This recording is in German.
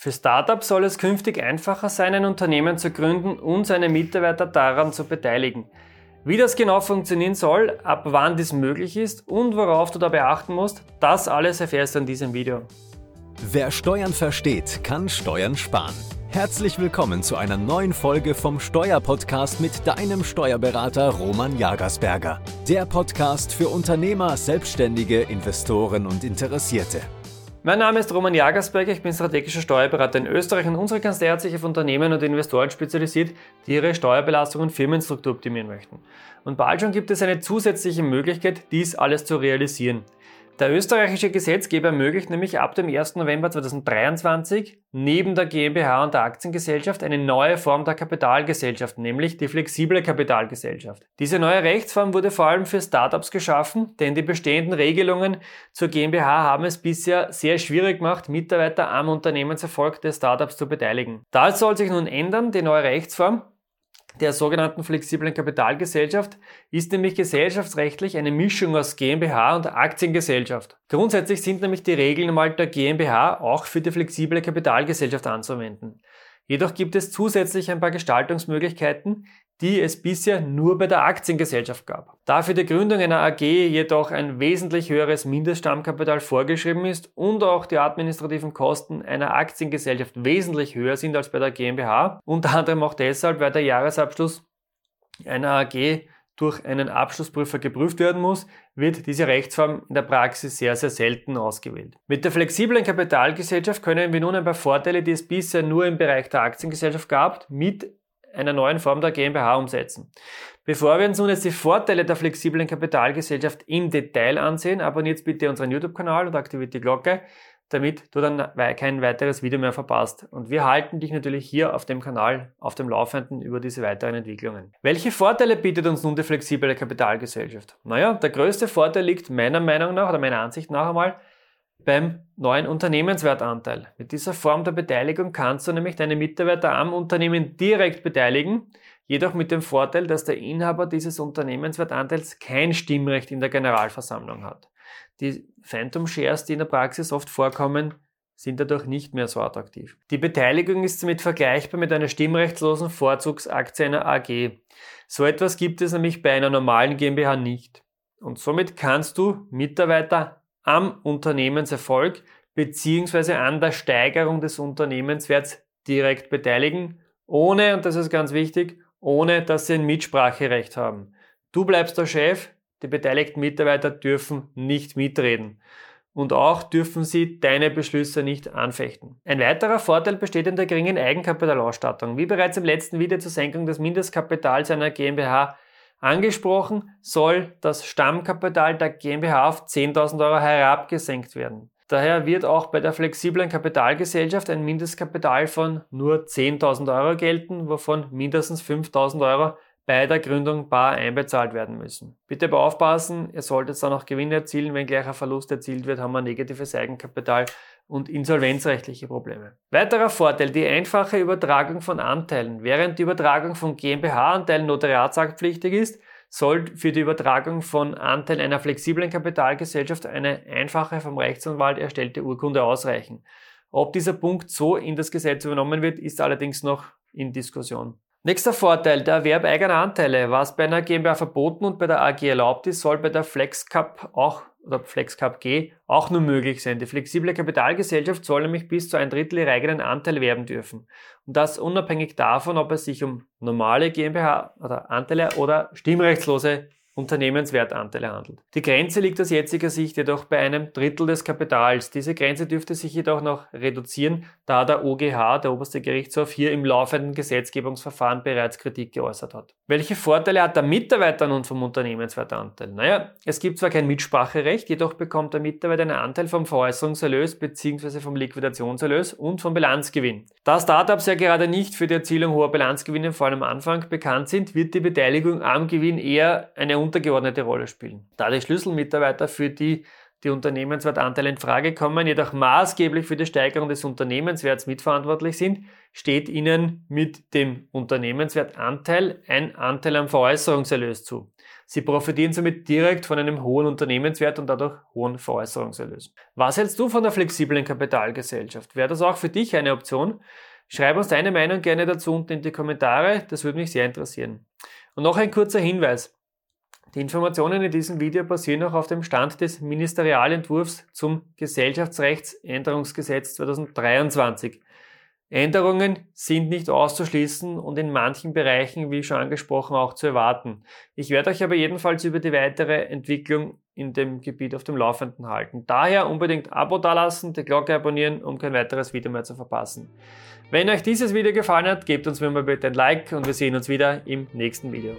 Für Startups soll es künftig einfacher sein, ein Unternehmen zu gründen und seine Mitarbeiter daran zu beteiligen. Wie das genau funktionieren soll, ab wann dies möglich ist und worauf du dabei achten musst, das alles erfährst du in diesem Video. Wer Steuern versteht, kann Steuern sparen. Herzlich willkommen zu einer neuen Folge vom Steuerpodcast mit deinem Steuerberater Roman Jagersberger. Der Podcast für Unternehmer, Selbstständige, Investoren und Interessierte. Mein Name ist Roman Jagersberger, ich bin strategischer Steuerberater in Österreich und unsere Kanzlei hat sich auf Unternehmen und Investoren spezialisiert, die ihre Steuerbelastung und Firmenstruktur optimieren möchten. Und bald schon gibt es eine zusätzliche Möglichkeit, dies alles zu realisieren. Der österreichische Gesetzgeber ermöglicht nämlich ab dem 1. November 2023 neben der GmbH und der Aktiengesellschaft eine neue Form der Kapitalgesellschaft, nämlich die flexible Kapitalgesellschaft. Diese neue Rechtsform wurde vor allem für Startups geschaffen, denn die bestehenden Regelungen zur GmbH haben es bisher sehr schwierig gemacht, Mitarbeiter am Unternehmenserfolg des Startups zu beteiligen. Das soll sich nun ändern, die neue Rechtsform der sogenannten flexiblen Kapitalgesellschaft ist nämlich gesellschaftsrechtlich eine Mischung aus GmbH und Aktiengesellschaft. Grundsätzlich sind nämlich die Regeln mal der GmbH auch für die flexible Kapitalgesellschaft anzuwenden. Jedoch gibt es zusätzlich ein paar Gestaltungsmöglichkeiten, die es bisher nur bei der Aktiengesellschaft gab. Da für die Gründung einer AG jedoch ein wesentlich höheres Mindeststammkapital vorgeschrieben ist und auch die administrativen Kosten einer Aktiengesellschaft wesentlich höher sind als bei der GmbH, unter anderem auch deshalb, weil der Jahresabschluss einer AG durch einen Abschlussprüfer geprüft werden muss, wird diese Rechtsform in der Praxis sehr, sehr selten ausgewählt. Mit der flexiblen Kapitalgesellschaft können wir nun ein paar Vorteile, die es bisher nur im Bereich der Aktiengesellschaft gab, mit einer neuen Form der GmbH umsetzen. Bevor wir uns nun jetzt die Vorteile der flexiblen Kapitalgesellschaft im Detail ansehen, abonniert bitte unseren YouTube-Kanal und aktiviert die Glocke, damit du dann kein weiteres Video mehr verpasst. Und wir halten dich natürlich hier auf dem Kanal auf dem Laufenden über diese weiteren Entwicklungen. Welche Vorteile bietet uns nun die flexible Kapitalgesellschaft? Naja, der größte Vorteil liegt meiner Meinung nach oder meiner Ansicht nach einmal beim neuen Unternehmenswertanteil. Mit dieser Form der Beteiligung kannst du nämlich deine Mitarbeiter am Unternehmen direkt beteiligen, jedoch mit dem Vorteil, dass der Inhaber dieses Unternehmenswertanteils kein Stimmrecht in der Generalversammlung hat. Die Phantom Shares, die in der Praxis oft vorkommen, sind dadurch nicht mehr so attraktiv. Die Beteiligung ist somit vergleichbar mit einer stimmrechtslosen Vorzugsaktie einer AG. So etwas gibt es nämlich bei einer normalen GmbH nicht. Und somit kannst du Mitarbeiter am Unternehmenserfolg bzw. an der Steigerung des Unternehmenswerts direkt beteiligen, ohne, und das ist ganz wichtig, ohne dass sie ein Mitspracherecht haben. Du bleibst der Chef, die beteiligten Mitarbeiter dürfen nicht mitreden. Und auch dürfen sie deine Beschlüsse nicht anfechten. Ein weiterer Vorteil besteht in der geringen Eigenkapitalausstattung. Wie bereits im letzten Video zur Senkung des Mindestkapitals einer GmbH Angesprochen soll das Stammkapital der GmbH auf 10.000 Euro herabgesenkt werden. Daher wird auch bei der flexiblen Kapitalgesellschaft ein Mindestkapital von nur 10.000 Euro gelten, wovon mindestens 5.000 Euro bei der Gründung bar einbezahlt werden müssen. Bitte aber aufpassen, ihr solltet dann auch Gewinne erzielen, wenn gleich ein Verlust erzielt wird, haben wir negatives Eigenkapital und insolvenzrechtliche Probleme. Weiterer Vorteil, die einfache Übertragung von Anteilen. Während die Übertragung von GmbH-Anteilen notariatsaktpflichtig ist, soll für die Übertragung von Anteilen einer flexiblen Kapitalgesellschaft eine einfache vom Rechtsanwalt erstellte Urkunde ausreichen. Ob dieser Punkt so in das Gesetz übernommen wird, ist allerdings noch in Diskussion. Nächster Vorteil, der Erwerb eigener Anteile. Was bei einer GmbH verboten und bei der AG erlaubt ist, soll bei der FlexCap auch oder FlexCap G auch nur möglich sein. Die flexible Kapitalgesellschaft soll nämlich bis zu ein Drittel ihrer eigenen Anteile werben dürfen. Und das unabhängig davon, ob es sich um normale GmbH oder Anteile oder stimmrechtslose Unternehmenswertanteile handelt. Die Grenze liegt aus jetziger Sicht jedoch bei einem Drittel des Kapitals. Diese Grenze dürfte sich jedoch noch reduzieren, da der OGH, der oberste Gerichtshof, hier im laufenden Gesetzgebungsverfahren bereits Kritik geäußert hat. Welche Vorteile hat der Mitarbeiter nun vom Unternehmenswertanteil? Naja, es gibt zwar kein Mitspracherecht, jedoch bekommt der Mitarbeiter einen Anteil vom Veräußerungserlös bzw. vom Liquidationserlös und vom Bilanzgewinn. Da Startups ja gerade nicht für die Erzielung hoher Bilanzgewinne vor allem am Anfang bekannt sind, wird die Beteiligung am Gewinn eher eine untergeordnete Rolle spielen. Da die Schlüsselmitarbeiter für die die Unternehmenswertanteile in Frage kommen, jedoch maßgeblich für die Steigerung des Unternehmenswerts mitverantwortlich sind, steht ihnen mit dem Unternehmenswertanteil ein Anteil am Veräußerungserlös zu. Sie profitieren somit direkt von einem hohen Unternehmenswert und dadurch hohen Veräußerungserlösen. Was hältst du von der flexiblen Kapitalgesellschaft? Wäre das auch für dich eine Option? Schreib uns deine Meinung gerne dazu unten in die Kommentare, das würde mich sehr interessieren. Und noch ein kurzer Hinweis. Die Informationen in diesem Video basieren auch auf dem Stand des Ministerialentwurfs zum Gesellschaftsrechtsänderungsgesetz 2023. Änderungen sind nicht auszuschließen und in manchen Bereichen, wie schon angesprochen, auch zu erwarten. Ich werde euch aber jedenfalls über die weitere Entwicklung in dem Gebiet auf dem Laufenden halten. Daher unbedingt Abo dalassen, die Glocke abonnieren, um kein weiteres Video mehr zu verpassen. Wenn euch dieses Video gefallen hat, gebt uns mir mal bitte ein Like und wir sehen uns wieder im nächsten Video.